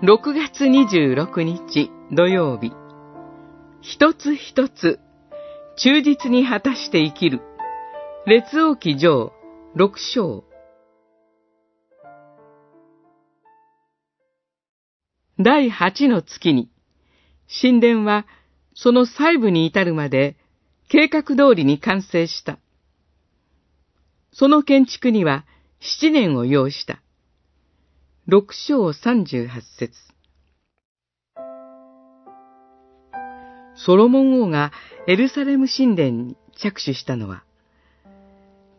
6月26日土曜日、一つ一つ忠実に果たして生きる、列王記上6章。第8の月に、神殿はその細部に至るまで計画通りに完成した。その建築には7年を要した。6章38節ソロモン王がエルサレム神殿に着手したのは、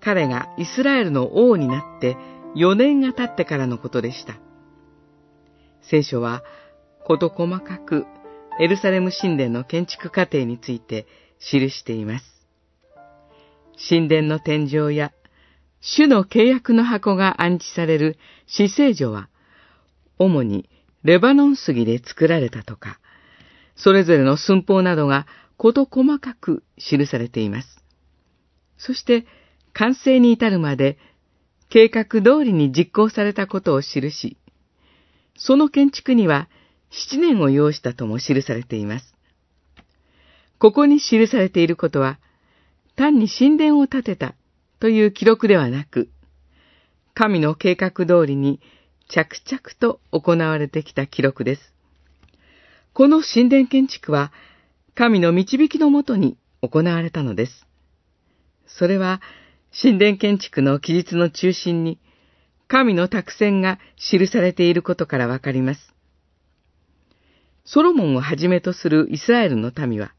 彼がイスラエルの王になって4年が経ってからのことでした。聖書は、こと細かくエルサレム神殿の建築過程について記しています。神殿の天井や主の契約の箱が安置される死聖所は、主にレバノン杉で作られたとか、それぞれの寸法などが事細かく記されています。そして、完成に至るまで計画通りに実行されたことを記し、その建築には七年を要したとも記されています。ここに記されていることは、単に神殿を建てたという記録ではなく、神の計画通りに着々と行われてきた記録です。この神殿建築は、神の導きのもとに行われたのです。それは、神殿建築の記述の中心に、神の託戦が記されていることからわかります。ソロモンをはじめとするイスラエルの民は、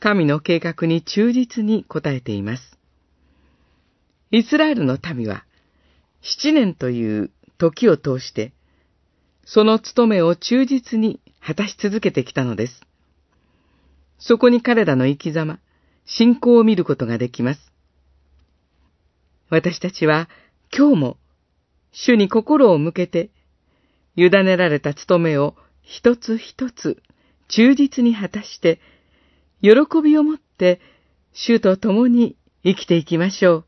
神の計画に忠実に応えています。イスラエルの民は、七年という時を通して、その務めを忠実に果たし続けてきたのです。そこに彼らの生き様、信仰を見ることができます。私たちは今日も主に心を向けて、委ねられた務めを一つ一つ忠実に果たして、喜びを持って主と共に生きていきましょう。